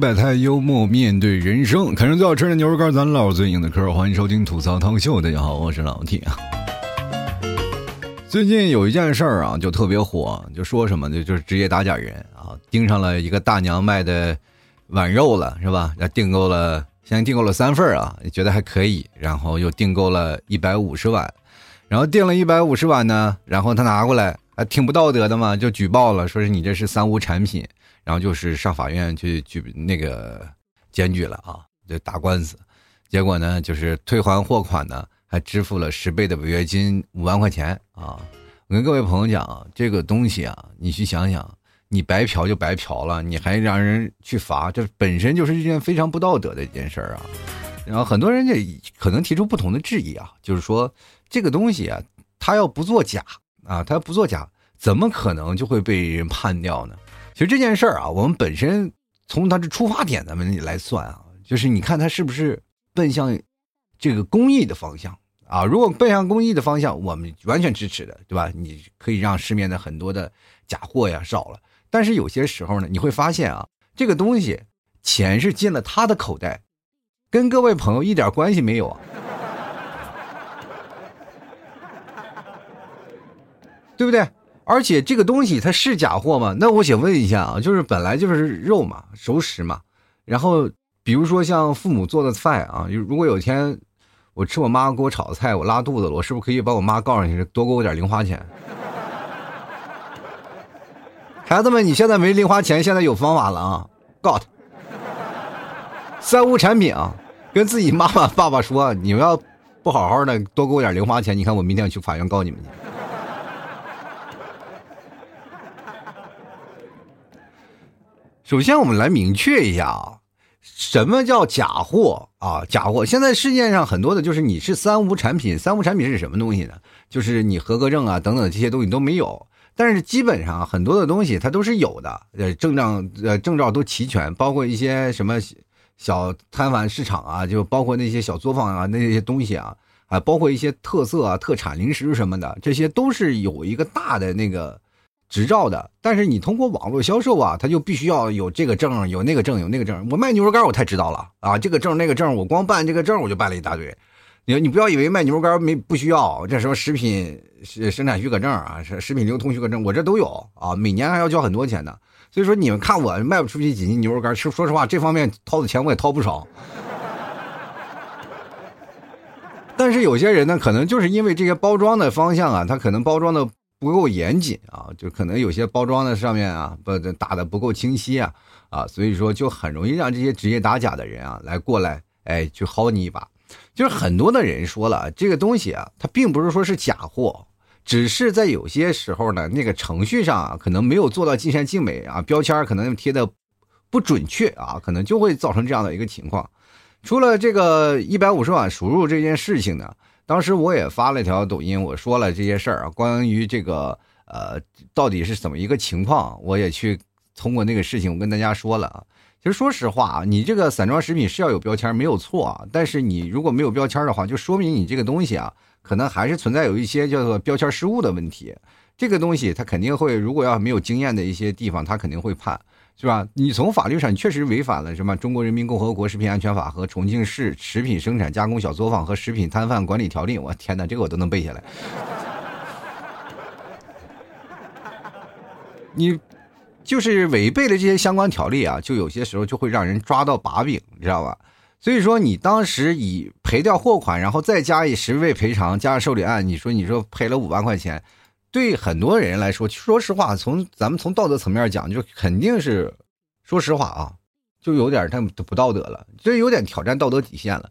百态，幽默面对人生。看上最好吃的牛肉干，咱唠最硬的嗑。欢迎收听吐槽汤秀，大家好，我是老 T 啊。最近有一件事儿啊，就特别火，就说什么就就是职业打假人啊，盯上了一个大娘卖的碗肉了，是吧？那订购了，先订购了三份啊，觉得还可以，然后又订购了一百五十碗，然后订了一百五十碗呢，然后他拿过来，还挺不道德的嘛，就举报了，说是你这是三无产品。然后就是上法院去举那个检举了啊，就打官司，结果呢就是退还货款呢，还支付了十倍的违约金五万块钱啊！我跟各位朋友讲，这个东西啊，你去想想，你白嫖就白嫖了，你还让人去罚，这本身就是一件非常不道德的一件事儿啊！然后很多人就可能提出不同的质疑啊，就是说这个东西啊，他要不作假啊，他要不作假，怎么可能就会被人判掉呢？其实这件事儿啊，我们本身从它的出发点咱们来算啊，就是你看它是不是奔向这个公益的方向啊？如果奔向公益的方向，我们完全支持的，对吧？你可以让市面的很多的假货呀少了。但是有些时候呢，你会发现啊，这个东西钱是进了他的口袋，跟各位朋友一点关系没有啊，对不对？而且这个东西它是假货吗？那我想问一下啊，就是本来就是肉嘛，熟食嘛，然后比如说像父母做的菜啊，如果有一天我吃我妈给我炒的菜，我拉肚子了，我是不是可以把我妈告上去，多给我点零花钱？孩子们，你现在没零花钱，现在有方法了啊，告他。三无产品啊，跟自己妈妈爸爸说，你们要不好好的多给我点零花钱，你看我明天去法院告你们去。首先，我们来明确一下啊，什么叫假货啊？假货，现在世界上很多的就是你是三无产品，三无产品是什么东西呢？就是你合格证啊等等这些东西都没有，但是基本上很多的东西它都是有的，呃，证照呃证照都齐全，包括一些什么小摊贩市场啊，就包括那些小作坊啊那些东西啊，啊，包括一些特色啊、特产零食什么的，这些都是有一个大的那个。执照的，但是你通过网络销售啊，他就必须要有这个证，有那个证，有那个证。我卖牛肉干，我太知道了啊，这个证那个证，我光办这个证我就办了一大堆。你你不要以为卖牛肉干没不需要，这什么食品生产许可证啊，食食品流通许可证，我这都有啊，每年还要交很多钱呢。所以说你们看我卖不出去几斤牛肉干，说说实话，这方面掏的钱我也掏不少。但是有些人呢，可能就是因为这些包装的方向啊，他可能包装的。不够严谨啊，就可能有些包装的上面啊，不打的不够清晰啊，啊，所以说就很容易让这些职业打假的人啊来过来，哎，去薅你一把。就是很多的人说了，这个东西啊，它并不是说是假货，只是在有些时候呢，那个程序上啊，可能没有做到尽善尽美啊，标签可能贴的不准确啊，可能就会造成这样的一个情况。除了这个一百五十万输入这件事情呢。当时我也发了一条抖音，我说了这些事儿啊，关于这个呃到底是怎么一个情况，我也去通过那个事情，我跟大家说了啊。其实说实话啊，你这个散装食品是要有标签没有错啊，但是你如果没有标签的话，就说明你这个东西啊，可能还是存在有一些叫做标签失误的问题。这个东西它肯定会，如果要没有经验的一些地方，它肯定会判。是吧？你从法律上确实违反了什么《中国人民共和国食品安全法》和《重庆市食品生产加工小作坊和食品摊贩管理条例》。我天哪，这个我都能背下来。你就是违背了这些相关条例啊，就有些时候就会让人抓到把柄，你知道吧？所以说，你当时以赔掉货款，然后再加以十倍赔偿，加上受理案，你说你说赔了五万块钱。对很多人来说，说实话，从咱们从道德层面讲，就肯定是，说实话啊，就有点太不道德了，这有点挑战道德底线了。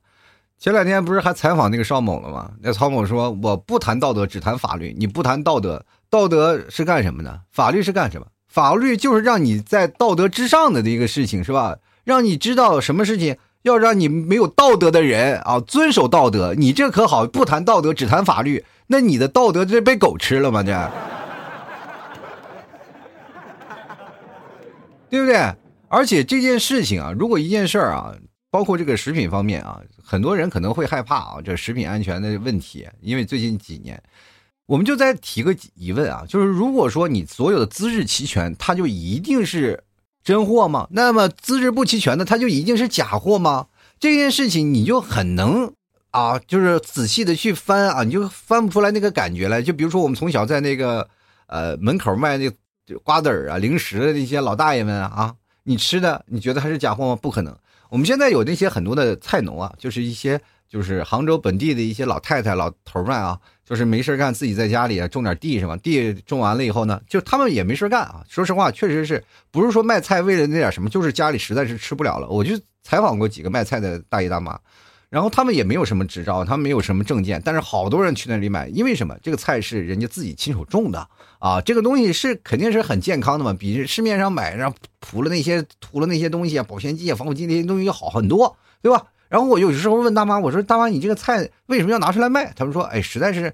前两天不是还采访那个邵某了吗？那曹某说：“我不谈道德，只谈法律。你不谈道德，道德是干什么的？法律是干什么？法律就是让你在道德之上的一个事情，是吧？让你知道什么事情。”要让你没有道德的人啊遵守道德，你这可好，不谈道德只谈法律，那你的道德这被狗吃了吗？这，对不对？而且这件事情啊，如果一件事儿啊，包括这个食品方面啊，很多人可能会害怕啊，这食品安全的问题，因为最近几年，我们就在提个疑问啊，就是如果说你所有的资质齐全，它就一定是真货吗？那么资质不齐全的，它就一定是假货吗？这件事情你就很能啊，就是仔细的去翻啊，你就翻不出来那个感觉来。就比如说我们从小在那个呃门口卖那瓜子儿啊、零食的那些老大爷们啊，你吃的你觉得还是假货吗？不可能。我们现在有那些很多的菜农啊，就是一些就是杭州本地的一些老太太、老头们啊，就是没事干，自己在家里种点地是吧？地种完了以后呢，就他们也没事干啊。说实话，确实是不是说卖菜为了那点什么，就是家里实在是吃不了了。我就采访过几个卖菜的大爷大妈，然后他们也没有什么执照，他们没有什么证件，但是好多人去那里买，因为什么？这个菜是人家自己亲手种的啊，这个东西是肯定是很健康的嘛，比市面上买然后涂了那些涂了那些东西啊，保鲜剂啊、防腐剂那些东西要好很多，对吧？然后我有时候问大妈，我说大妈，你这个菜为什么要拿出来卖？他们说，哎，实在是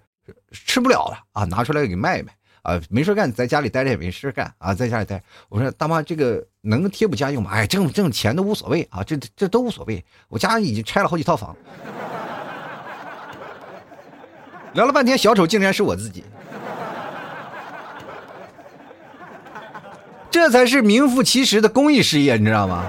吃不了了啊，拿出来给卖卖啊，没事干，在家里待着也没事干啊，在家里待。我说大妈，这个能贴补家用吗？哎，挣挣钱都无所谓啊，这这都无所谓。我家已经拆了好几套房。聊了半天，小丑竟然是我自己，这才是名副其实的公益事业，你知道吗？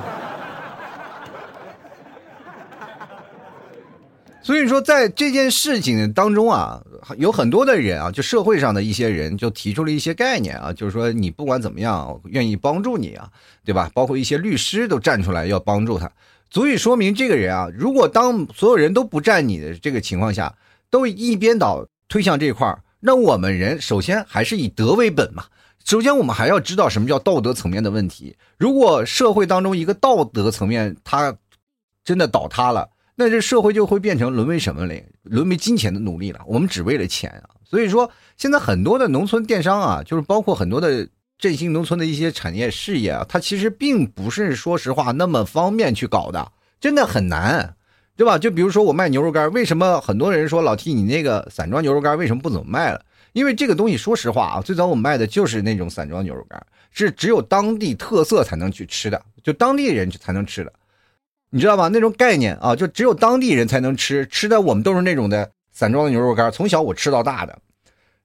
所以说，在这件事情当中啊，有很多的人啊，就社会上的一些人就提出了一些概念啊，就是说你不管怎么样，愿意帮助你啊，对吧？包括一些律师都站出来要帮助他，足以说明这个人啊，如果当所有人都不站你的这个情况下，都一边倒推向这块儿，那我们人首先还是以德为本嘛。首先，我们还要知道什么叫道德层面的问题。如果社会当中一个道德层面它真的倒塌了。那这社会就会变成沦为什么嘞？沦为金钱的奴隶了。我们只为了钱啊！所以说，现在很多的农村电商啊，就是包括很多的振兴农村的一些产业事业啊，它其实并不是说实话那么方便去搞的，真的很难，对吧？就比如说我卖牛肉干，为什么很多人说老 T 你那个散装牛肉干为什么不怎么卖了？因为这个东西，说实话啊，最早我卖的就是那种散装牛肉干，是只有当地特色才能去吃的，就当地人才能吃的。你知道吧？那种概念啊，就只有当地人才能吃，吃的我们都是那种的散装的牛肉干。从小我吃到大的，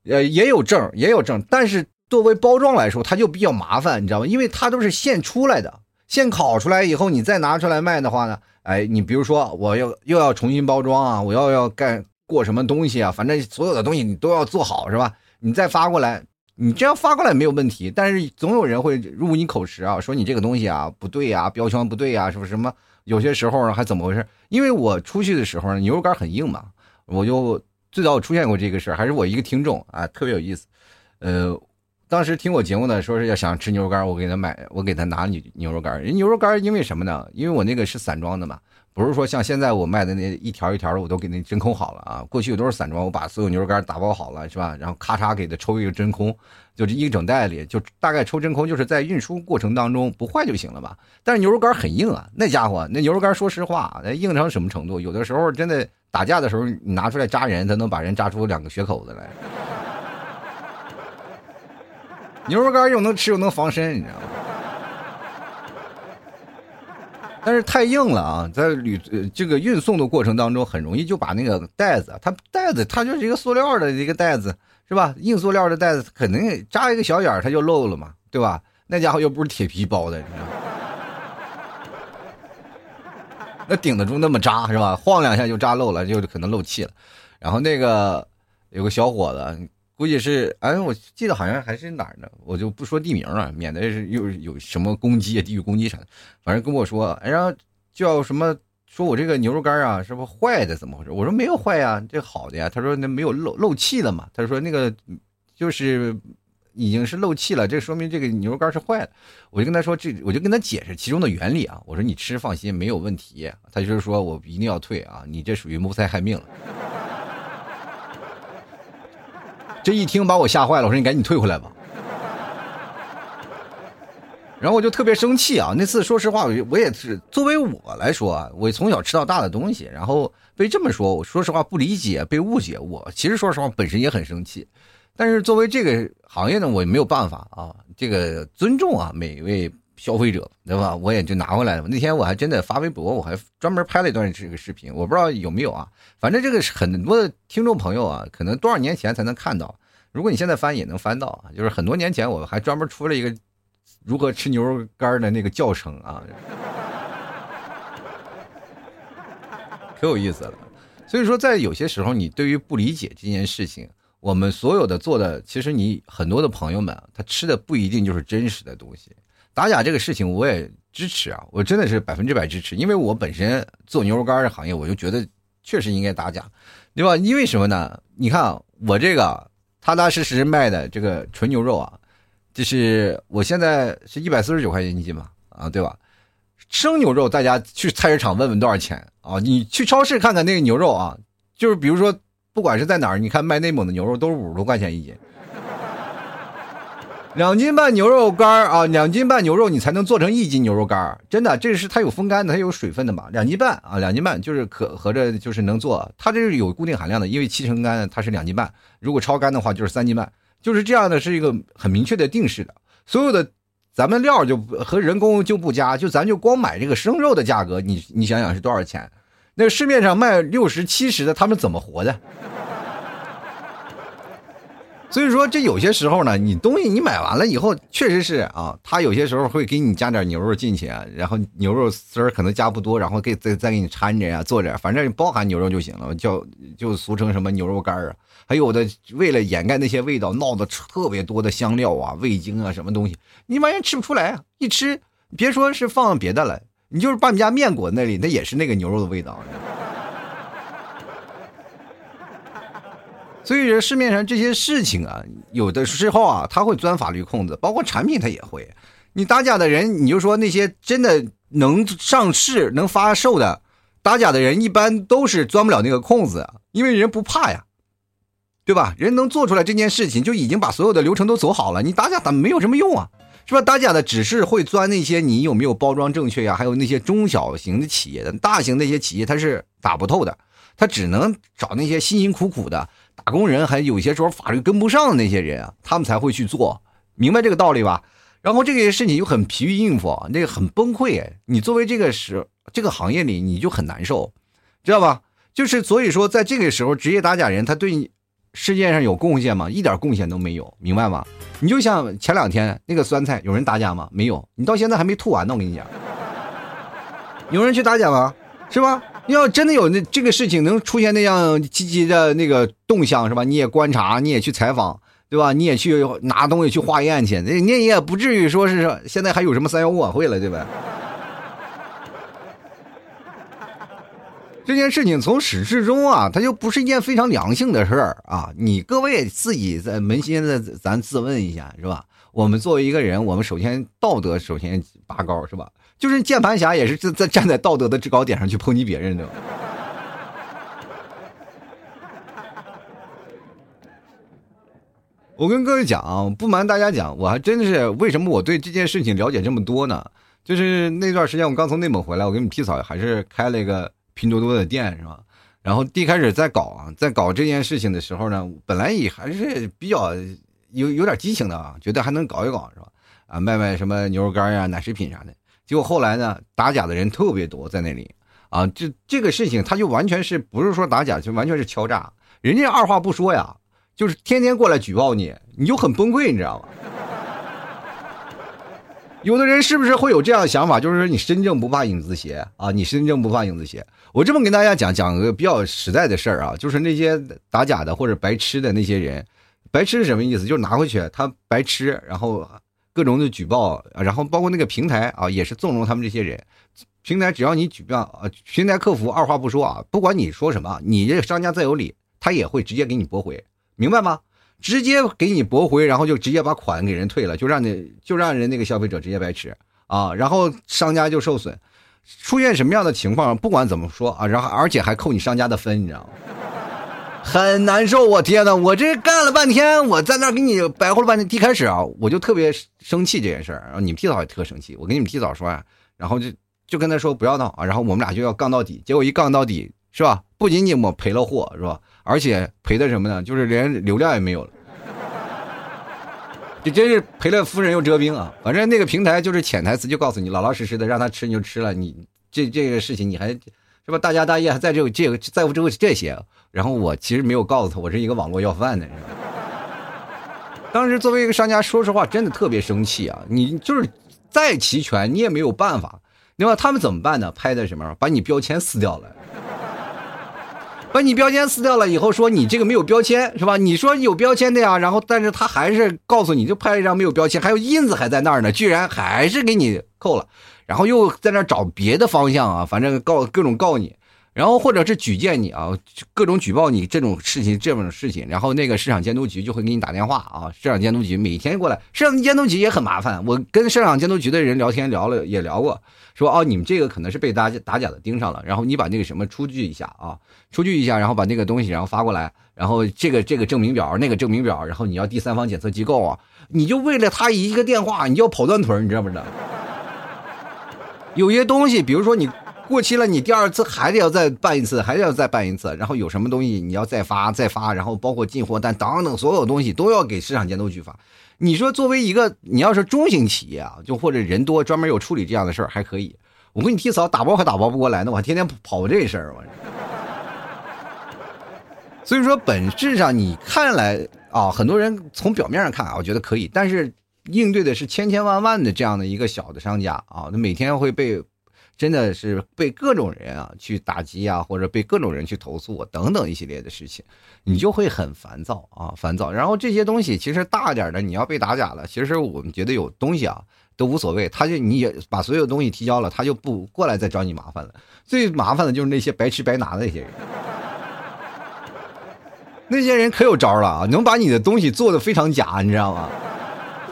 呃，也有证，也有证，但是作为包装来说，它就比较麻烦，你知道吗？因为它都是现出来的，现烤出来以后，你再拿出来卖的话呢，哎，你比如说我要又要重新包装啊，我要要干过什么东西啊，反正所有的东西你都要做好，是吧？你再发过来，你这样发过来没有问题，但是总有人会入你口实啊，说你这个东西啊不对呀，标签不对呀，是不是什么？有些时候呢，还怎么回事？因为我出去的时候呢，牛肉干很硬嘛，我就最早出现过这个事儿，还是我一个听众啊，特别有意思。呃，当时听我节目呢，说是要想吃牛肉干，我给他买，我给他拿牛牛肉干。人牛肉干因为什么呢？因为我那个是散装的嘛，不是说像现在我卖的那一条一条的，我都给那真空好了啊。过去都是散装，我把所有牛肉干打包好了，是吧？然后咔嚓给他抽一个真空。就这一整袋里，就大概抽真空，就是在运输过程当中不坏就行了吧。但是牛肉干很硬啊，那家伙那牛肉干，说实话，那硬成什么程度？有的时候真的打架的时候，你拿出来扎人，他能把人扎出两个血口子来。牛肉干又能吃又能防身，你知道吗？但是太硬了啊，在旅这个运送的过程当中，很容易就把那个袋子，它袋子它就是一个塑料的一个袋子。是吧？硬塑料的袋子肯定扎一个小眼儿，它就漏了嘛，对吧？那家伙又不是铁皮包的，你知道吗？那顶得住那么扎是吧？晃两下就扎漏了，就可能漏气了。然后那个有个小伙子，估计是哎，我记得好像还是哪儿呢，我就不说地名了，免得是又有什么攻击啊、地域攻击啥的。反正跟我说，哎呀，叫什么？说我这个牛肉干啊，是不是坏的？怎么回事？我说没有坏呀，这好的呀。他说那没有漏漏气了嘛？他说那个就是已经是漏气了，这说明这个牛肉干是坏的。我就跟他说这，我就跟他解释其中的原理啊。我说你吃放心，没有问题。他就是说我一定要退啊，你这属于谋财害命了。这一听把我吓坏了，我说你赶紧退回来吧。然后我就特别生气啊！那次说实话，我我也是作为我来说啊，我从小吃到大的东西，然后被这么说，我说实话不理解，被误解。我其实说实话本身也很生气，但是作为这个行业呢，我也没有办法啊。这个尊重啊，每一位消费者，对吧？我也就拿回来了。那天我还真的发微博，我还专门拍了一段这个视频，我不知道有没有啊。反正这个是很多的听众朋友啊，可能多少年前才能看到。如果你现在翻也能翻到啊。就是很多年前我还专门出了一个。如何吃牛肉干的那个教程啊，可有意思了。所以说，在有些时候，你对于不理解这件事情，我们所有的做的，其实你很多的朋友们，他吃的不一定就是真实的东西。打假这个事情，我也支持啊，我真的是百分之百支持，因为我本身做牛肉干的行业，我就觉得确实应该打假，对吧？因为什么呢？你看我这个踏踏实实卖的这个纯牛肉啊，就是我现在是一百四十九块钱一斤嘛，啊，对吧？生牛肉，大家去菜市场问问多少钱啊？你去超市看看那个牛肉啊，就是比如说，不管是在哪儿，你看卖内蒙的牛肉都是五十多块钱一斤，两斤半牛肉干啊，两斤半牛肉你才能做成一斤牛肉干真的，这是它有风干的，它有水分的嘛，两斤半啊，两斤半就是可合着就是能做，它这是有固定含量的，因为七成干它是两斤半，如果超干的话就是三斤半，就是这样的，是一个很明确的定式的，所有的。咱们料就和人工就不加，就咱就光买这个生肉的价格，你你想想是多少钱？那市面上卖六十七十的，他们怎么活的？所以说，这有些时候呢，你东西你买完了以后，确实是啊，他有些时候会给你加点牛肉进去，然后牛肉丝儿可能加不多，然后给再再给你掺着呀，做着，反正包含牛肉就行了，叫就俗称什么牛肉干啊。还有的为了掩盖那些味道，闹的特别多的香料啊、味精啊什么东西，你完全吃不出来啊！一吃，别说是放别的了，你就是把你家面裹那里，那也是那个牛肉的味道。所以市面上这些事情啊，有的时候啊，他会钻法律空子，包括产品他也会。你打假的人，你就说那些真的能上市、能发售的打假的人，一般都是钻不了那个空子，因为人不怕呀，对吧？人能做出来这件事情，就已经把所有的流程都走好了。你打假打没有什么用啊，是吧？打假的只是会钻那些你有没有包装正确呀，还有那些中小型的企业的，大型那些企业他是打不透的，他只能找那些辛辛苦苦的。打工人还有些时候法律跟不上的那些人啊，他们才会去做，明白这个道理吧？然后这个事情又很疲于应付，那个很崩溃。你作为这个时这个行业里，你就很难受，知道吧？就是所以说，在这个时候，职业打假人他对世界上有贡献吗？一点贡献都没有，明白吗？你就像前两天那个酸菜，有人打假吗？没有，你到现在还没吐完呢。我跟你讲，有人去打假吗？是吧？要真的有那这个事情能出现那样积极的那个动向是吧？你也观察，你也去采访，对吧？你也去拿东西去化验去，那你也不至于说是现在还有什么三幺五晚会了，对吧？这件事情从始至终啊，它就不是一件非常良性的事儿啊！你各位自己在扪心的咱自问一下是吧？我们作为一个人，我们首先道德首先拔高是吧？就是键盘侠也是在站在道德的制高点上去抨击别人的。我跟各位讲，不瞒大家讲，我还真的是为什么我对这件事情了解这么多呢？就是那段时间我刚从内蒙回来，我跟你们皮草还是开了一个拼多多的店是吧？然后第一开始在搞啊，在搞这件事情的时候呢，本来也还是比较有有点激情的啊，觉得还能搞一搞是吧？啊，卖卖什么牛肉干呀、奶食品啥的。结果后来呢，打假的人特别多在那里，啊，这这个事情他就完全是不是说打假，就完全是敲诈。人家二话不说呀，就是天天过来举报你，你就很崩溃，你知道吗？有的人是不是会有这样的想法，就是说你身正不怕影子斜啊？你身正不怕影子斜。我这么跟大家讲讲个比较实在的事儿啊，就是那些打假的或者白痴的那些人，白痴是什么意思？就是拿回去他白痴，然后。各种的举报，然后包括那个平台啊，也是纵容他们这些人。平台只要你举报啊，平台客服二话不说啊，不管你说什么，你这商家再有理，他也会直接给你驳回，明白吗？直接给你驳回，然后就直接把款给人退了，就让你就让人那个消费者直接白吃啊，然后商家就受损。出现什么样的情况，不管怎么说啊，然后而且还扣你商家的分，你知道吗？很难受，我天呐，我这干了半天，我在那给你白活了半天。一开始啊，我就特别生气这件事儿，你们提早也特生气。我跟你们提早说啊，然后就就跟他说不要闹啊，然后我们俩就要杠到底。结果一杠到底，是吧？不仅仅我赔了货，是吧？而且赔的什么呢？就是连流量也没有了。这真是赔了夫人又折兵啊！反正那个平台就是潜台词，就告诉你老老实实的让他吃你就吃了，你这这个事情你还。是吧？大家大业还在这个这个在乎这个这些，然后我其实没有告诉他，我是一个网络要饭的人。当时作为一个商家，说实话，真的特别生气啊！你就是再齐全，你也没有办法，对吧？他们怎么办呢？拍的什么？把你标签撕掉了。把你标签撕掉了以后，说你这个没有标签是吧？你说有标签的呀，然后但是他还是告诉你就拍了一张没有标签，还有印子还在那儿呢，居然还是给你扣了，然后又在那找别的方向啊，反正告各种告你。然后或者是举荐你啊，各种举报你这种事情，这种事情，然后那个市场监督局就会给你打电话啊。市场监督局每天过来，市场监督局也很麻烦。我跟市场监督局的人聊天聊了，也聊过，说哦，你们这个可能是被打打假的盯上了，然后你把那个什么出具一下啊，出具一下，然后把那个东西然后发过来，然后这个这个证明表，那个证明表，然后你要第三方检测机构啊，你就为了他一个电话，你就要跑断腿，你知道不知道？有些东西，比如说你。过期了，你第二次还得要再办一次，还得要再办一次，然后有什么东西你要再发再发，然后包括进货单等等所有东西都要给市场监督局发。你说作为一个你要是中型企业啊，就或者人多专门有处理这样的事儿还可以。我给你替嫂打包还打包不过来呢，我还天天跑这事儿我。所以说本质上你看来啊，很多人从表面上看啊，我觉得可以，但是应对的是千千万万的这样的一个小的商家啊，他每天会被。真的是被各种人啊去打击啊，或者被各种人去投诉等等一系列的事情，你就会很烦躁啊，烦躁。然后这些东西其实大点的，你要被打假了，其实我们觉得有东西啊都无所谓，他就你也把所有东西提交了，他就不过来再找你麻烦了。最麻烦的就是那些白吃白拿的那些人，那些人可有招了啊，能把你的东西做的非常假，你知道吗？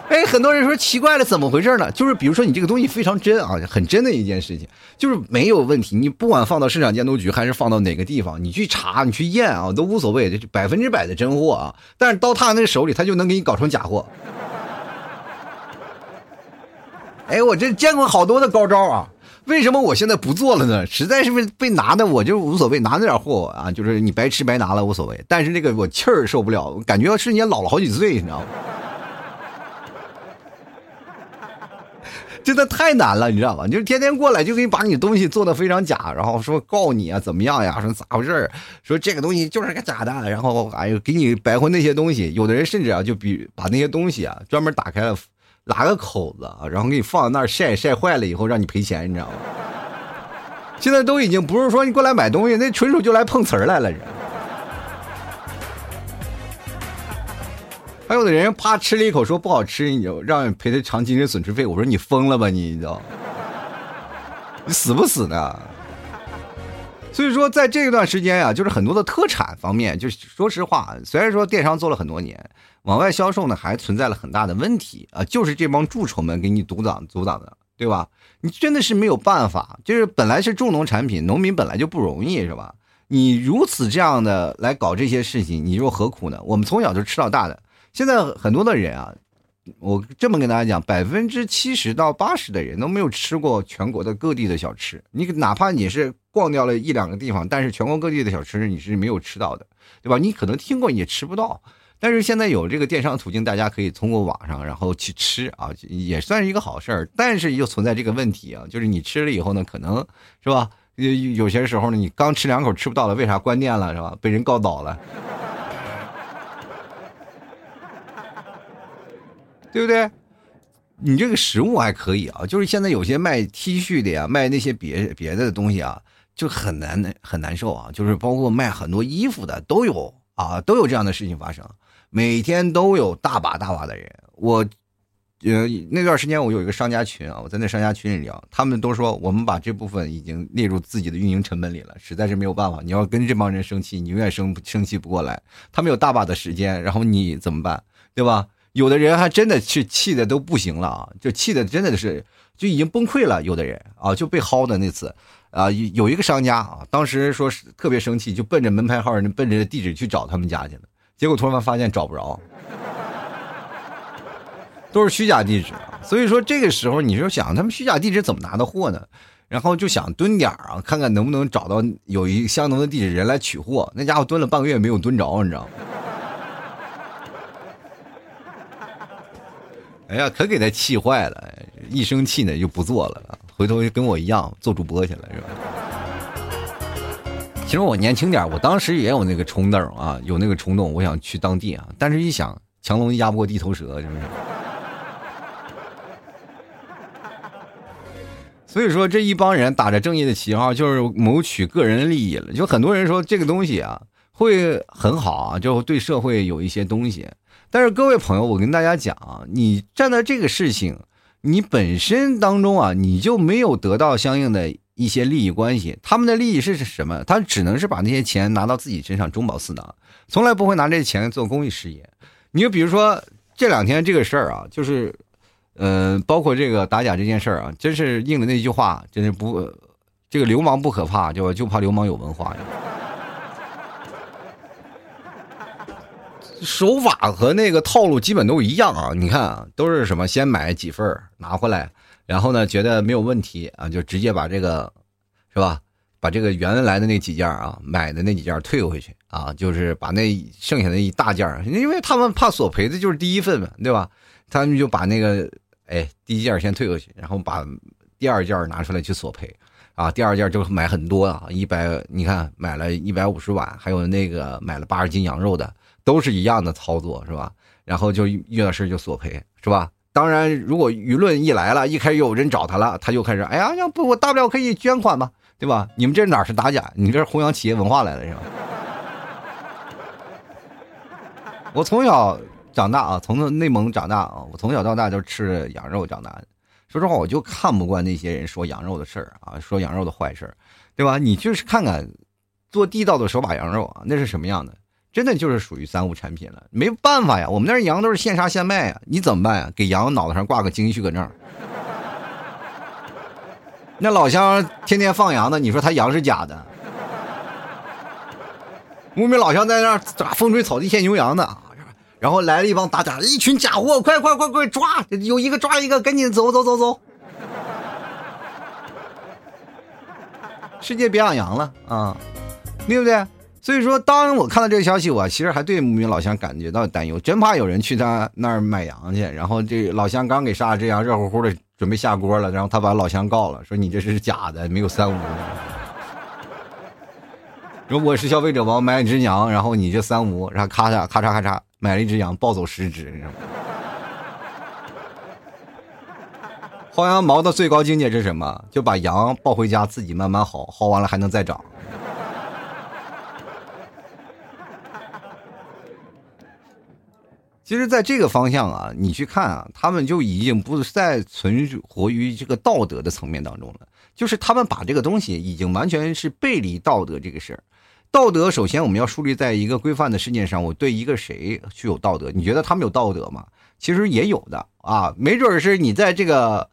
哎，很多人说奇怪了，怎么回事呢？就是比如说你这个东西非常真啊，很真的一件事情，就是没有问题。你不管放到市场监督局还是放到哪个地方，你去查、你去验啊，都无所谓，这百分之百的真货啊。但是到他那个手里，他就能给你搞成假货。哎，我这见过好多的高招啊！为什么我现在不做了呢？实在是被被拿的，我就无所谓，拿那点货啊，就是你白吃白拿了无所谓。但是这个我气儿受不了，感觉瞬间老了好几岁，你知道吗？真的太难了，你知道吗？就是天天过来就给你把你东西做的非常假，然后说告你啊，怎么样呀？说咋回事说这个东西就是个假的，然后哎呦给你白混那些东西。有的人甚至啊，就比把那些东西啊专门打开了，拉个口子，然后给你放在那儿晒晒坏了以后让你赔钱，你知道吗？现在都已经不是说你过来买东西，那纯属就来碰瓷儿来了，还有的人啪吃了一口，说不好吃，你就让赔他偿精神损失费。我说你疯了吧，你知道？你死不死呢？所以说，在这段时间啊，就是很多的特产方面，就是说实话，虽然说电商做了很多年，往外销售呢还存在了很大的问题啊，就是这帮蛀虫们给你阻挡阻挡的，对吧？你真的是没有办法，就是本来是重农产品，农民本来就不容易，是吧？你如此这样的来搞这些事情，你说何苦呢？我们从小就吃到大的。现在很多的人啊，我这么跟大家讲，百分之七十到八十的人都没有吃过全国的各地的小吃。你哪怕你是逛掉了一两个地方，但是全国各地的小吃你是没有吃到的，对吧？你可能听过，也吃不到。但是现在有这个电商途径，大家可以通过网上然后去吃啊，也算是一个好事儿。但是又存在这个问题啊，就是你吃了以后呢，可能是吧？有有些时候呢，你刚吃两口吃不到了，为啥关店了是吧？被人告倒了。对不对？你这个实物还可以啊，就是现在有些卖 T 恤的呀，卖那些别别的东西啊，就很难很难受啊。就是包括卖很多衣服的都有啊，都有这样的事情发生，每天都有大把大把的人。我呃那段时间我有一个商家群啊，我在那商家群里聊，他们都说我们把这部分已经列入自己的运营成本里了，实在是没有办法。你要跟这帮人生气，你永远生生气不过来。他们有大把的时间，然后你怎么办？对吧？有的人还真的是气的都不行了啊，就气的真的是就已经崩溃了。有的人啊就被薅的那次，啊有一个商家啊，当时说是特别生气，就奔着门牌号、奔着地址去找他们家去了，结果突然发现找不着，都是虚假地址。所以说这个时候你就想他们虚假地址怎么拿的货呢？然后就想蹲点啊，看看能不能找到有一相同的地址人来取货。那家伙蹲了半个月没有蹲着，你知道吗？哎呀，可给他气坏了！一生气呢就不做了，回头就跟我一样做主播去了，是吧？其实我年轻点，我当时也有那个冲动啊，有那个冲动，我想去当地啊。但是一想，强龙压不过地头蛇，是不是？所以说这一帮人打着正义的旗号，就是谋取个人利益了。就很多人说这个东西啊会很好啊，就对社会有一些东西。但是各位朋友，我跟大家讲啊，你站在这个事情，你本身当中啊，你就没有得到相应的一些利益关系。他们的利益是什么？他只能是把那些钱拿到自己身上，中饱私囊，从来不会拿这些钱做公益事业。你就比如说这两天这个事儿啊，就是。嗯，包括这个打假这件事儿啊，真是应了那句话，真是不，这个流氓不可怕，就就怕流氓有文化呀。手法和那个套路基本都一样啊，你看啊，都是什么先买几份拿回来，然后呢觉得没有问题啊，就直接把这个，是吧？把这个原来的那几件啊买的那几件退回去啊，就是把那剩下的一大件，因为他们怕索赔的就是第一份嘛，对吧？他们就把那个。哎，第一件先退回去，然后把第二件拿出来去索赔，啊，第二件就买很多啊，一百，你看买了一百五十碗，还有那个买了八十斤羊肉的，都是一样的操作，是吧？然后就遇到事就索赔，是吧？当然，如果舆论一来了，一开始有人找他了，他就开始，哎呀，要不我大不了可以捐款嘛，对吧？你们这哪是打假？你这是弘扬企业文化来了，是吧？我从小。长大啊，从内蒙长大啊，我从小到大就吃羊肉长大的。说实话，我就看不惯那些人说羊肉的事儿啊，说羊肉的坏事儿，对吧？你就是看看做地道的手把羊肉啊，那是什么样的？真的就是属于三无产品了。没办法呀，我们那羊都是现杀现卖呀，你怎么办呀？给羊脑袋上挂个经营许可证。那老乡天天放羊的，你说他羊是假的？牧民老乡在那咋风吹草低见牛羊的？然后来了一帮打假，一群假货，快快快快抓！有一个抓一个，赶紧走走走走。世界别养羊了啊，对不对？所以说，当我看到这个消息，我其实还对牧民老乡感觉到担忧，真怕有人去他那儿买羊去，然后这老乡刚给杀了只羊，热乎乎的准备下锅了，然后他把老乡告了，说你这是假的，没有三无。如果是消费者，我买一只羊，然后你这三无，然后咔嚓咔嚓咔嚓。买了一只羊，抱走十只，你知道吗？薅羊毛的最高境界是什么？就把羊抱回家，自己慢慢薅，薅完了还能再长。其实，在这个方向啊，你去看啊，他们就已经不再存活于这个道德的层面当中了，就是他们把这个东西已经完全是背离道德这个事儿。道德首先我们要树立在一个规范的事件上。我对一个谁具有道德？你觉得他们有道德吗？其实也有的啊，没准是你在这个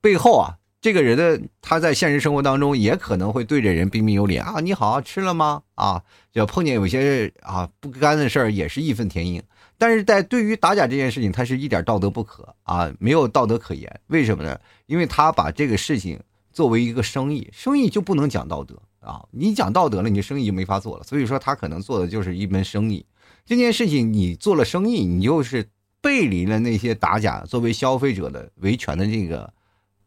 背后啊，这个人的他在现实生活当中也可能会对着人彬彬有礼啊，你好吃了吗？啊，就碰见有些啊不干的事儿也是义愤填膺。但是在对于打假这件事情，他是一点道德不可啊，没有道德可言。为什么呢？因为他把这个事情作为一个生意，生意就不能讲道德。啊，你讲道德了，你生意就没法做了。所以说，他可能做的就是一门生意。这件事情，你做了生意，你就是背离了那些打假作为消费者的维权的这个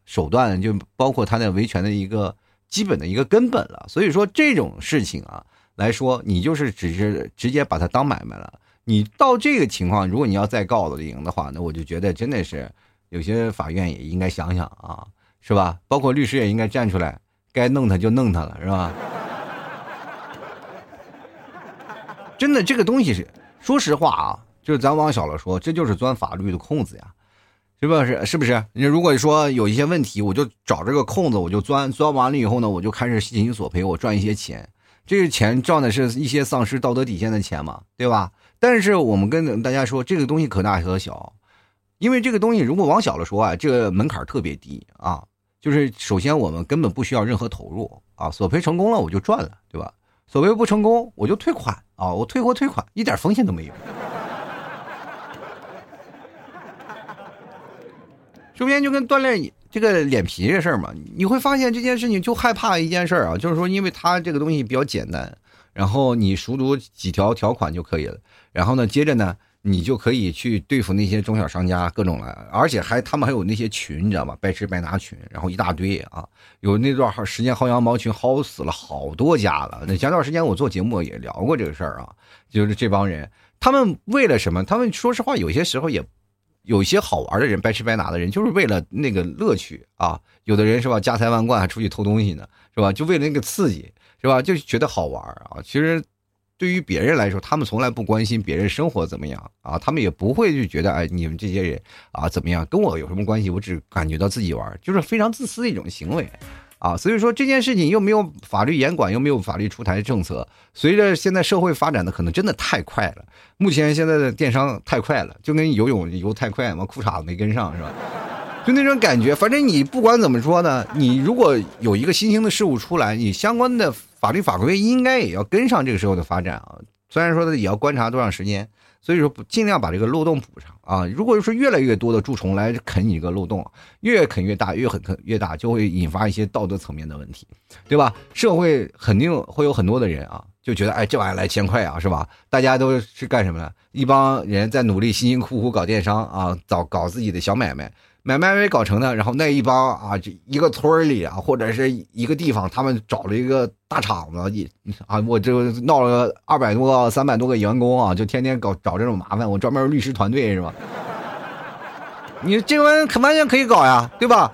手段，就包括他的维权的一个基本的一个根本了。所以说，这种事情啊来说，你就是只是直接把它当买卖了。你到这个情况，如果你要再告了赢的话，那我就觉得真的是有些法院也应该想想啊，是吧？包括律师也应该站出来。该弄他就弄他了，是吧？真的，这个东西是，说实话啊，就是咱往小了说，这就是钻法律的空子呀，是不是？是不是？你如果说有一些问题，我就找这个空子，我就钻，钻完了以后呢，我就开始进行索赔，我赚一些钱，这个钱赚的是一些丧失道德底线的钱嘛，对吧？但是我们跟大家说，这个东西可大可小，因为这个东西如果往小了说啊，这个门槛特别低啊。就是首先我们根本不需要任何投入啊，索赔成功了我就赚了，对吧？索赔不成功我就退款啊，我退货退款一点风险都没有。首先就跟锻炼这个脸皮这事儿嘛，你会发现这件事情就害怕一件事儿啊，就是说因为它这个东西比较简单，然后你熟读几条条款就可以了，然后呢接着呢。你就可以去对付那些中小商家，各种来，而且还他们还有那些群，你知道吗？白吃白拿群，然后一大堆啊，有那段时间薅羊毛群薅死了好多家了。那前段时间我做节目也聊过这个事儿啊，就是这帮人，他们为了什么？他们说实话，有些时候也有些好玩的人，白吃白拿的人，就是为了那个乐趣啊。有的人是吧，家财万贯还出去偷东西呢，是吧？就为了那个刺激，是吧？就觉得好玩啊。其实。对于别人来说，他们从来不关心别人生活怎么样啊，他们也不会就觉得哎，你们这些人啊怎么样，跟我有什么关系？我只感觉到自己玩，就是非常自私的一种行为啊。所以说这件事情又没有法律严管，又没有法律出台政策，随着现在社会发展的可能真的太快了。目前现在的电商太快了，就跟游泳游太快嘛，裤衩子没跟上是吧？就那种感觉。反正你不管怎么说呢，你如果有一个新兴的事物出来，你相关的。法律法规应该也要跟上这个时候的发展啊，虽然说也要观察多长时间，所以说尽量把这个漏洞补上啊。如果说越来越多的蛀虫来啃你这个漏洞，越啃越大，越啃越大，就会引发一些道德层面的问题，对吧？社会肯定会有很多的人啊，就觉得哎，这玩意来钱快啊，是吧？大家都是干什么的？一帮人在努力，辛辛苦苦搞电商啊，搞搞自己的小买卖。买卖没搞成的，然后那一帮啊，一个村里啊，或者是一个地方，他们找了一个大厂子，一啊，我就闹了二百多个、三百多个员工啊，就天天搞找这种麻烦。我专门律师团队是吧？你这玩意可完全可以搞呀，对吧？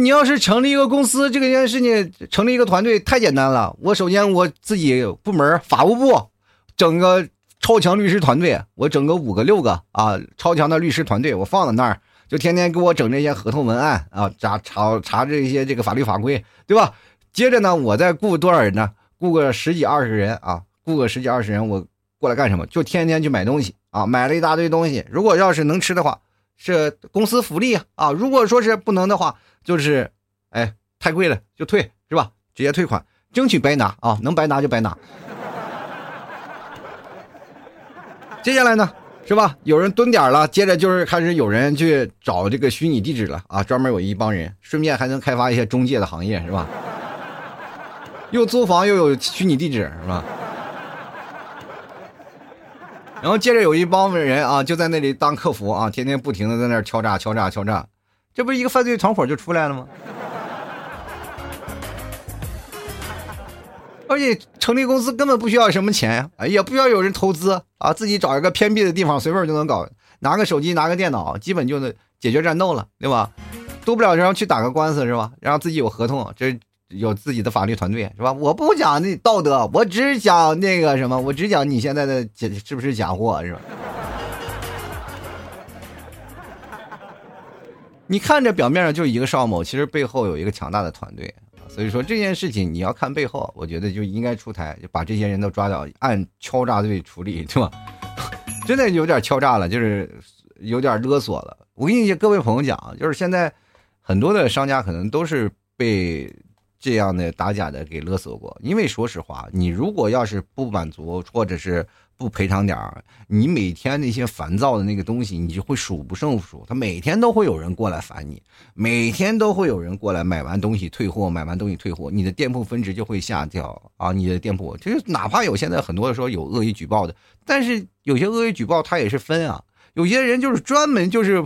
你要是成立一个公司，这个件事情成立一个团队太简单了。我首先我自己部门法务部整个超强律师团队，我整个五个六个啊，超强的律师团队，我放在那儿。就天天给我整这些合同文案啊，查查查这些这个法律法规，对吧？接着呢，我再雇多少人呢？雇个十几二十人啊，雇个十几二十人，我过来干什么？就天天去买东西啊，买了一大堆东西。如果要是能吃的话，是公司福利啊；如果说是不能的话，就是哎太贵了就退，是吧？直接退款，争取白拿啊，能白拿就白拿。接下来呢？是吧？有人蹲点了，接着就是开始有人去找这个虚拟地址了啊！专门有一帮人，顺便还能开发一些中介的行业，是吧？又租房又有虚拟地址，是吧？然后接着有一帮人啊，就在那里当客服啊，天天不停的在那敲诈、敲诈、敲诈，这不是一个犯罪团伙就出来了吗？而且成立公司根本不需要什么钱呀，也不需要有人投资啊，自己找一个偏僻的地方，随便就能搞，拿个手机，拿个电脑，基本就能解决战斗了，对吧？多不了然后去打个官司是吧？然后自己有合同，这有自己的法律团队是吧？我不讲那道德，我只讲那个什么，我只讲你现在的假是不是假货是吧？你看着表面上就一个邵某，其实背后有一个强大的团队。所以说这件事情你要看背后，我觉得就应该出台，就把这些人都抓到，按敲诈罪处理，对吧？真的有点敲诈了，就是有点勒索了。我跟你各位朋友讲，就是现在很多的商家可能都是被这样的打假的给勒索过，因为说实话，你如果要是不满足，或者是。不赔偿点儿，你每天那些烦躁的那个东西，你就会数不胜数。他每天都会有人过来烦你，每天都会有人过来买完东西退货，买完东西退货，你的店铺分值就会下掉啊！你的店铺就是哪怕有现在很多的说有恶意举报的，但是有些恶意举报他也是分啊。有些人就是专门就是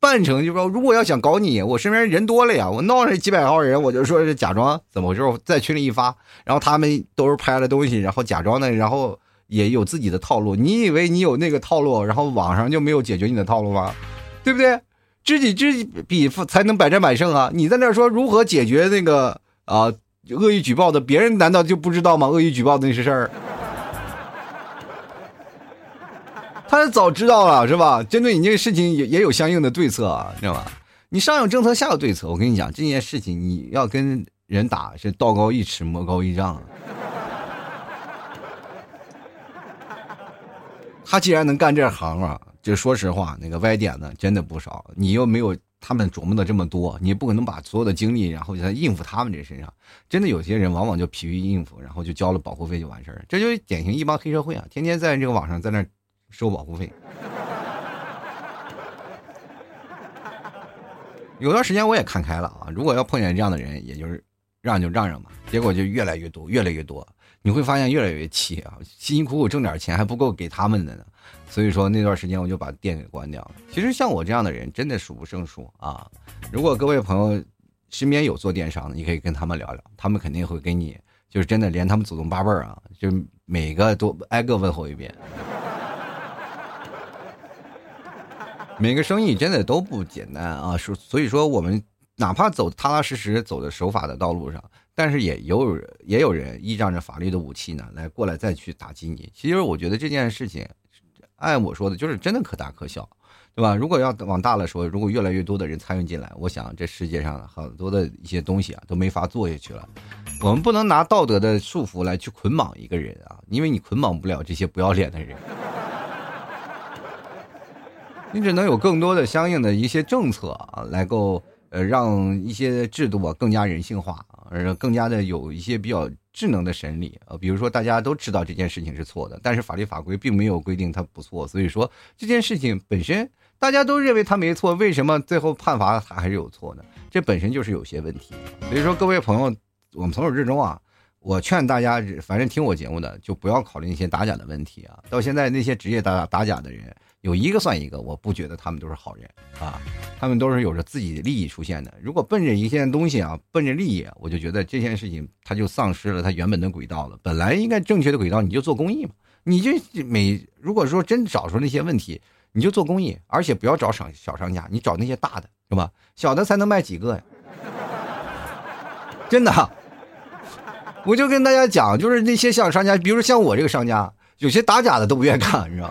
扮成就说，如果要想搞你，我身边人多了呀，我闹上几百号人，我就说是假装怎么回事，在群里一发，然后他们都是拍了东西，然后假装的，然后。也有自己的套路，你以为你有那个套路，然后网上就没有解决你的套路吗？对不对？知己知彼才能百战百胜啊！你在那说如何解决那个啊恶意举报的，别人难道就不知道吗？恶意举报的那些事儿，他早知道了是吧？针对你这个事情也也有相应的对策啊，知道吧？你上有政策，下有对策。我跟你讲，这件事情你要跟人打是道高一尺，魔高一丈。他既然能干这行啊，就说实话，那个歪点子真的不少。你又没有他们琢磨的这么多，你不可能把所有的精力然后在应付他们这身上。真的有些人往往就疲于应付，然后就交了保护费就完事儿。这就是典型一帮黑社会啊，天天在这个网上在那收保护费。有段时间我也看开了啊，如果要碰见这样的人，也就是让就让让嘛。结果就越来越多，越来越多。你会发现越来越气啊！辛辛苦苦挣点钱还不够给他们的呢，所以说那段时间我就把店给关掉了。其实像我这样的人真的数不胜数啊！如果各位朋友身边有做电商的，你可以跟他们聊聊，他们肯定会给你，就是真的连他们祖宗八辈儿啊，就每个都挨个问候一遍。每个生意真的都不简单啊，所所以说我们哪怕走踏踏实实走的守法的道路上，但是也有也有人依仗着法律的武器呢，来过来再去打击你。其实我觉得这件事情，按我说的，就是真的可大可小，对吧？如果要往大了说，如果越来越多的人参与进来，我想这世界上很多的一些东西啊都没法做下去了。我们不能拿道德的束缚来去捆绑一个人啊，因为你捆绑不了这些不要脸的人。你只能有更多的相应的一些政策啊，来够呃让一些制度啊更加人性化，而更加的有一些比较智能的审理啊。比如说大家都知道这件事情是错的，但是法律法规并没有规定它不错，所以说这件事情本身大家都认为它没错，为什么最后判罚它还是有错呢？这本身就是有些问题。所以说各位朋友，我们从始至终啊，我劝大家，反正听我节目的就不要考虑那些打假的问题啊。到现在那些职业打打假的人。有一个算一个，我不觉得他们都是好人啊，他们都是有着自己的利益出现的。如果奔着一件东西啊，奔着利益，我就觉得这件事情它就丧失了它原本的轨道了。本来应该正确的轨道，你就做公益嘛。你就每如果说真找出那些问题，你就做公益，而且不要找商小商家，你找那些大的，是吧？小的才能卖几个呀？真的，我就跟大家讲，就是那些小商家，比如像我这个商家，有些打假的都不愿意干，你知道。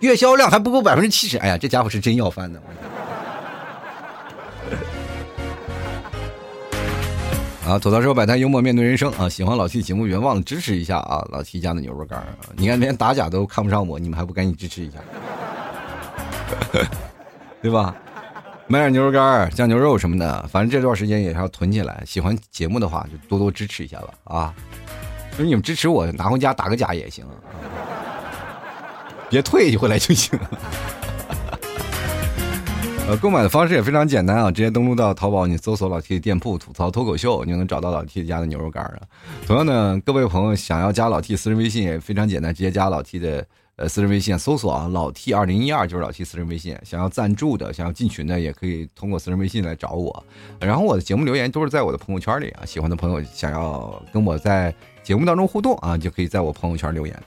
月销量还不够百分之七十，哎呀，这家伙是真要饭的！啊，吐槽说摆摊幽默面对人生啊！喜欢老 T 节目，别忘了支持一下啊！老 T 家的牛肉干你看连打假都看不上我，你们还不赶紧支持一下？对吧？买点牛肉干、酱牛肉什么的，反正这段时间也是要囤起来。喜欢节目的话，就多多支持一下吧！啊，就是你们支持我，拿回家打个假也行。别退回来就行了。呃，购买的方式也非常简单啊，直接登录到淘宝，你搜索老 T 的店铺“吐槽脱口秀”，你就能找到老 T 家的牛肉干了。同样呢，各位朋友想要加老 T 私人微信也非常简单，直接加老 T 的呃私人微信，搜索啊老 T 二零一二就是老 T 私人微信。想要赞助的，想要进群的，也可以通过私人微信来找我。然后我的节目留言都是在我的朋友圈里啊，喜欢的朋友想要跟我在节目当中互动啊，就可以在我朋友圈留言。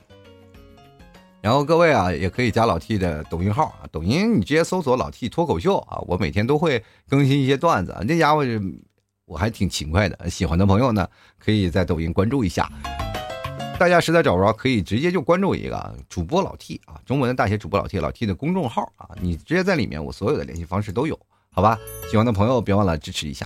然后各位啊，也可以加老 T 的抖音号啊，抖音你直接搜索老 T 脱口秀啊，我每天都会更新一些段子，这家伙我还挺勤快的，喜欢的朋友呢，可以在抖音关注一下。大家实在找不着，可以直接就关注一个主播老 T 啊，中文的大写主播老 T，老 T 的公众号啊，你直接在里面，我所有的联系方式都有，好吧？喜欢的朋友别忘了支持一下。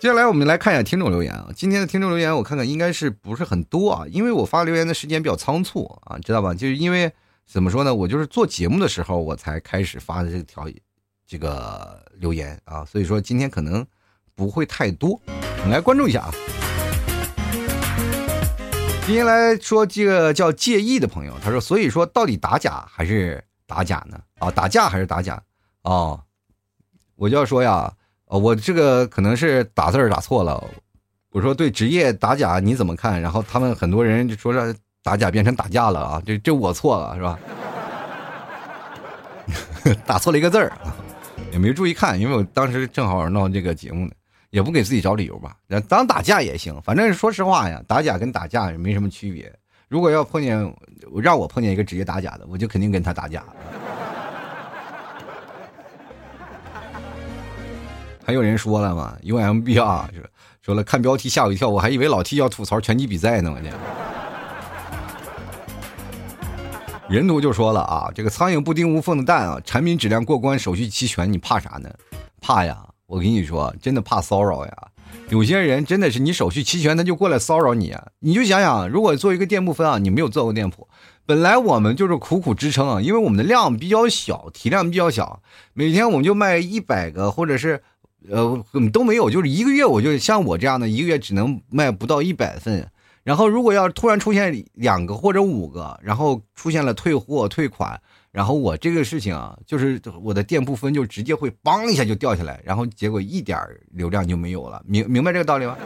接下来我们来看一下听众留言啊，今天的听众留言我看看应该是不是很多啊，因为我发留言的时间比较仓促啊，知道吧？就是因为怎么说呢，我就是做节目的时候我才开始发的这条这个留言啊，所以说今天可能不会太多，我们来关注一下啊。今天来说这个叫介意的朋友，他说，所以说到底打假还是打假呢？啊，打架还是打假？啊，我就要说呀。哦，我这个可能是打字打错了。我说对职业打假你怎么看？然后他们很多人就说让打假变成打架了啊，这这我错了是吧？打错了一个字儿，也没注意看，因为我当时正好闹这个节目呢，也不给自己找理由吧。当打架也行，反正说实话呀，打假跟打架也没什么区别。如果要碰见让我碰见一个职业打假的，我就肯定跟他打架。还有人说了嘛，UMB 啊，说了看标题吓我一跳，我还以为老 T 要吐槽拳击比赛呢。我天！人图就说了啊，这个苍蝇不叮无缝的蛋啊，产品质量过关，手续齐全，你怕啥呢？怕呀！我跟你说，真的怕骚扰呀。有些人真的是你手续齐全，他就过来骚扰你。你就想想，如果做一个店铺分啊，你没有做过店铺，本来我们就是苦苦支撑啊，因为我们的量比较小，体量比较小，每天我们就卖一百个，或者是。呃，都没有，就是一个月，我就像我这样的，一个月只能卖不到一百份。然后，如果要突然出现两个或者五个，然后出现了退货退款，然后我这个事情啊，就是我的店铺分就直接会梆一下就掉下来，然后结果一点流量就没有了。明明白这个道理吗？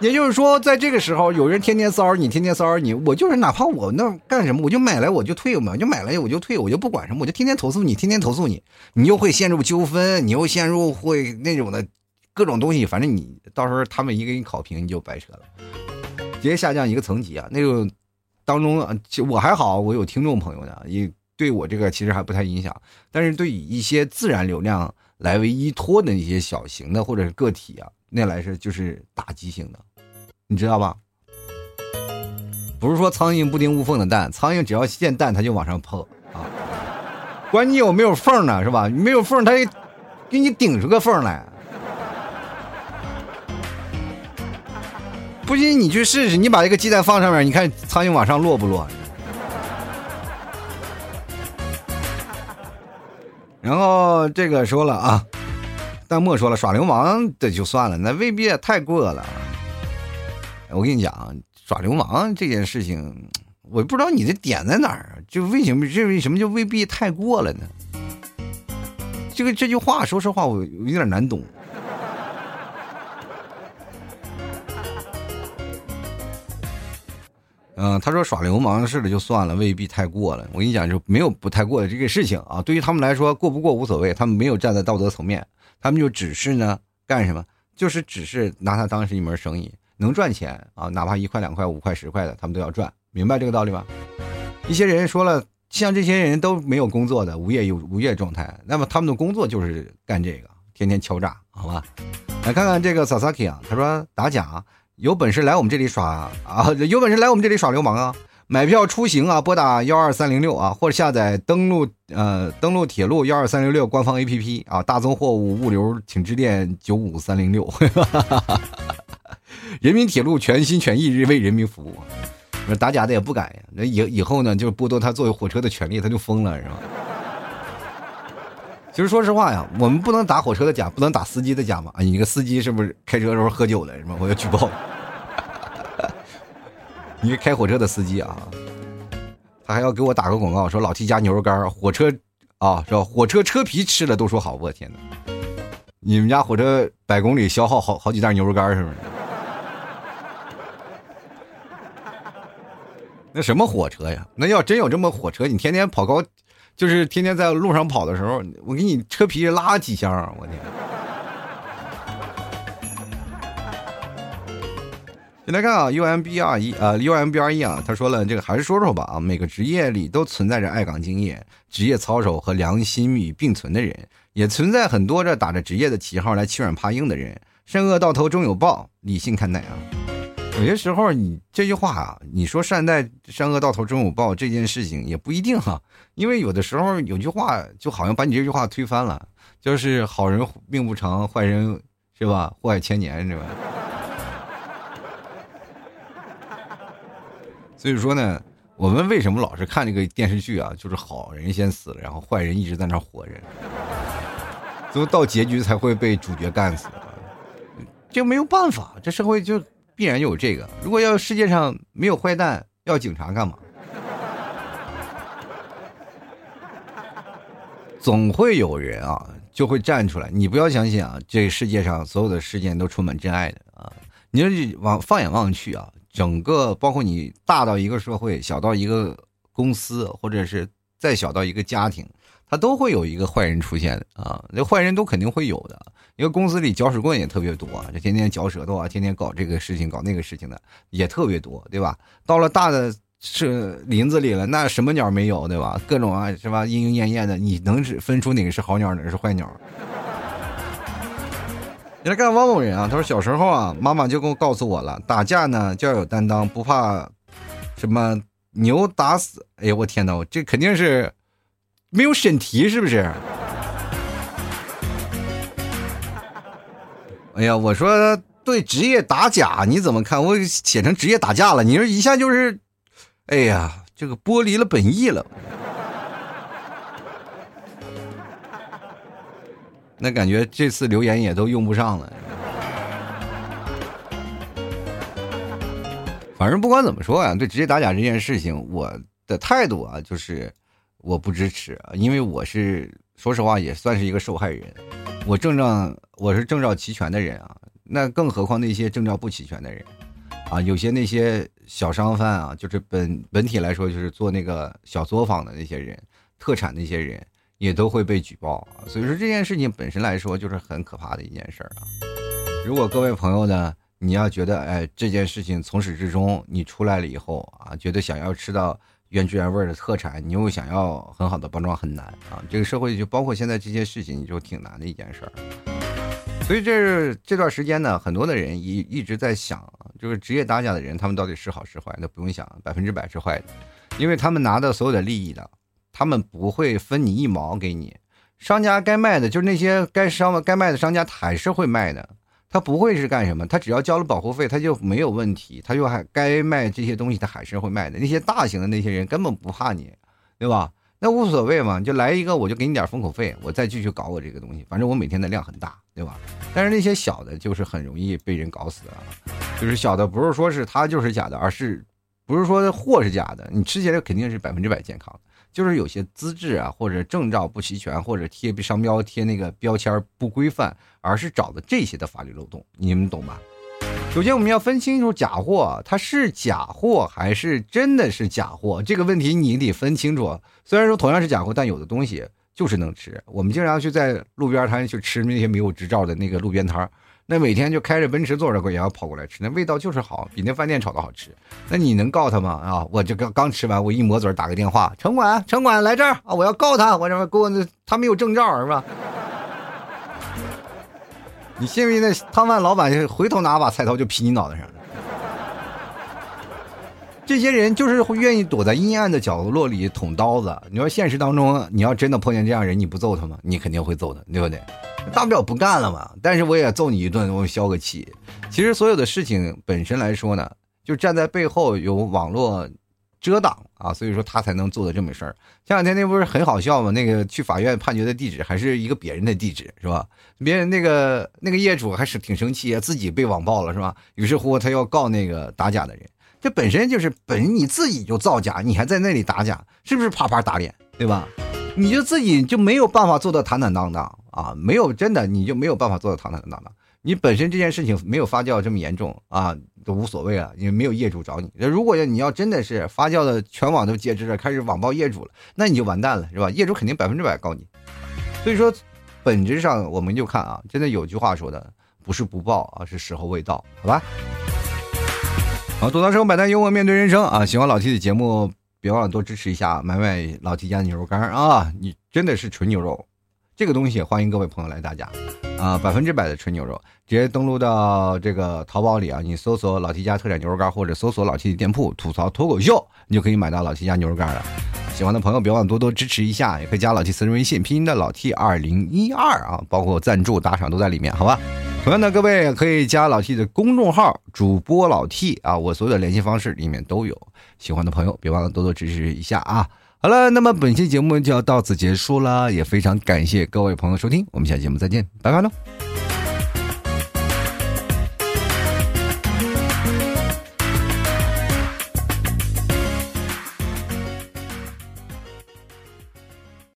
也就是说，在这个时候，有人天天骚扰你，天天骚扰你，我就是哪怕我那干什么，我就买来我就退嘛，就买来我就退，我就不管什么，我就天天投诉你，天天投诉你，你又会陷入纠纷，你又陷入会那种的各种东西，反正你到时候他们一给你考评，你就白扯了，直接下降一个层级啊！那种当中，我还好，我有听众朋友呢，也对我这个其实还不太影响。但是对于一些自然流量来为依托的一些小型的或者是个体啊，那来是就是打击性的，你知道吧？不是说苍蝇不叮无缝的蛋，苍蝇只要见蛋它就往上碰啊，管你有没有缝呢，是吧？没有缝，它给你顶出个缝来。不信你去试试，你把这个鸡蛋放上面，你看苍蝇往上落不落？然后这个说了啊，弹幕说了耍流氓这就算了，那未必也太过了。我跟你讲，耍流氓这件事情，我不知道你的点在哪儿，就为什么这为什么就未必太过了呢？这个这句话，说实话，我有点难懂。嗯，他说耍流氓似的就算了，未必太过了。我跟你讲，就没有不太过的这个事情啊。对于他们来说，过不过无所谓，他们没有站在道德层面，他们就只是呢干什么，就是只是拿它当是一门生意，能赚钱啊，哪怕一块两块五块十块的，他们都要赚，明白这个道理吗？一些人说了，像这些人都没有工作的无业有无业状态，那么他们的工作就是干这个，天天敲诈，好吧？来看看这个 Sasaki 啊，他说打假。有本事来我们这里耍啊！有本事来我们这里耍流氓啊！买票出行啊，拨打幺二三零六啊，或者下载登录呃登录铁路幺二三零六官方 APP 啊，大宗货物物流请致电九五三零六。人民铁路全心全意为人民服务，那打假的也不敢呀。那以以后呢，就剥夺他作为火车的权利，他就疯了，是吧？其实说实话呀，我们不能打火车的假，不能打司机的假嘛。啊，你个司机是不是开车时候喝酒了，是吧？我要举报。你是开火车的司机啊？他还要给我打个广告，说老 T 家牛肉干，火车啊，是吧？火车车皮吃了都说好，我天哪！你们家火车百公里消耗好好几袋牛肉干，是不是？那什么火车呀？那要真有这么火车，你天天跑高。就是天天在路上跑的时候，我给你车皮拉几箱，我天！先来看啊，U M B R E 啊，U M B R E 啊，他说了，这个还是说说吧啊，每个职业里都存在着爱岗敬业、职业操守和良心与并存的人，也存在很多这打着职业的旗号来欺软怕硬的人，善恶到头终有报，理性看待啊。有些时候，你这句话啊，你说善待善恶到头终有报这件事情也不一定哈，因为有的时候有句话就好像把你这句话推翻了，就是好人命不长，坏人是吧？祸害千年是吧？所以说呢，我们为什么老是看这个电视剧啊？就是好人先死了，然后坏人一直在那活着，最后到结局才会被主角干死，就没有办法，这社会就。必然有这个。如果要世界上没有坏蛋，要警察干嘛？总会有人啊，就会站出来。你不要相信啊，这世界上所有的事件都充满真爱的啊！你说往放眼望去啊，整个包括你大到一个社会，小到一个公司，或者是再小到一个家庭。他都会有一个坏人出现的啊，那坏人都肯定会有的。一个公司里搅屎棍也特别多，这天天嚼舌头啊，天天搞这个事情搞那个事情的也特别多，对吧？到了大的是林子里了，那什么鸟没有，对吧？各种啊，是吧？莺莺燕燕的，你能是分出哪个是好鸟，哪个是坏鸟？你来看汪某人啊，他说小时候啊，妈妈就跟我告诉我了，打架呢就要有担当，不怕什么牛打死。哎呀，我天哪，这肯定是。没有审题是不是？哎呀，我说对职业打假你怎么看？我写成职业打架了，你说一下就是，哎呀，这个剥离了本意了。那感觉这次留言也都用不上了。反正不管怎么说啊，对职业打假这件事情，我的态度啊就是。我不支持啊，因为我是说实话也算是一个受害人。我正正我是证照齐全的人啊，那更何况那些证照不齐全的人啊，有些那些小商贩啊，就是本本体来说就是做那个小作坊的那些人，特产那些人也都会被举报啊。所以说这件事情本身来说就是很可怕的一件事儿啊。如果各位朋友呢你要觉得哎这件事情从始至终你出来了以后啊，觉得想要吃到原汁原味的特产，你又想要很好的包装很难啊。这个社会就包括现在这些事情，就挺难的一件事儿。所以这这段时间呢，很多的人一一直在想，就是职业打假的人，他们到底是好是坏？那不用想，百分之百是坏的，因为他们拿到所有的利益的，他们不会分你一毛给你。商家该卖的，就是那些该商该卖的商家，他还是会卖的。他不会是干什么？他只要交了保护费，他就没有问题。他就还该卖这些东西，他还是会卖的。那些大型的那些人根本不怕你，对吧？那无所谓嘛，就来一个，我就给你点封口费，我再继续搞我这个东西。反正我每天的量很大，对吧？但是那些小的，就是很容易被人搞死了。就是小的，不是说是它就是假的，而是不是说货是假的，你吃起来肯定是百分之百健康。就是有些资质啊，或者证照不齐全，或者贴商标贴那个标签不规范，而是找的这些的法律漏洞，你们懂吗？首先我们要分清楚假货，它是假货还是真的是假货，这个问题你得分清楚。虽然说同样是假货，但有的东西就是能吃。我们经常去在路边摊去吃那些没有执照的那个路边摊那每天就开着奔驰坐着也要跑过来吃，那味道就是好，比那饭店炒的好吃。那你能告他吗？啊，我这刚刚吃完，我一抹嘴打个电话，城管，城管来这儿啊，我要告他，我这给我他没有证照是吧？你信不信那汤饭老板回头拿把菜刀就劈你脑袋上？这些人就是会愿意躲在阴暗的角落里捅刀子。你说现实当中，你要真的碰见这样人，你不揍他吗？你肯定会揍他，对不对？大不了不干了嘛。但是我也揍你一顿，我消个气。其实所有的事情本身来说呢，就站在背后有网络遮挡啊，所以说他才能做的这么事儿。前两天那不是很好笑吗？那个去法院判决的地址还是一个别人的地址，是吧？别人那个那个业主还是挺生气啊，自己被网暴了，是吧？于是乎他要告那个打假的人。这本身就是本你自己就造假，你还在那里打假，是不是啪啪打脸，对吧？你就自己就没有办法做到坦坦荡荡啊，没有真的你就没有办法做到坦坦荡荡。你本身这件事情没有发酵这么严重啊，都无所谓了，因为没有业主找你。那如果要你要真的是发酵的全网都皆知了，开始网暴业主了，那你就完蛋了，是吧？业主肯定百分之百告你。所以说，本质上我们就看啊，真的有句话说的，不是不报啊，是时候未到，好吧？好，吐槽生活百态，幽默面对人生啊！喜欢老 T 的节目，别忘了多支持一下，买买老 T 家的牛肉干啊！你真的是纯牛肉，这个东西欢迎各位朋友来大家啊！百分之百的纯牛肉，直接登录到这个淘宝里啊，你搜索老 T 家特产牛肉干，或者搜索老 T 的店铺吐槽脱口秀，你就可以买到老 T 家牛肉干了。喜欢的朋友别忘了多多支持一下，也可以加老 T 私人微信，拼音的老 T 二零一二啊，包括赞助打赏都在里面，好吧？同样的，各位可以加老 T 的公众号主播老 T 啊，我所有的联系方式里面都有。喜欢的朋友别忘了多多支持一下啊！好了，那么本期节目就要到此结束了，也非常感谢各位朋友收听，我们下期节目再见，拜拜喽。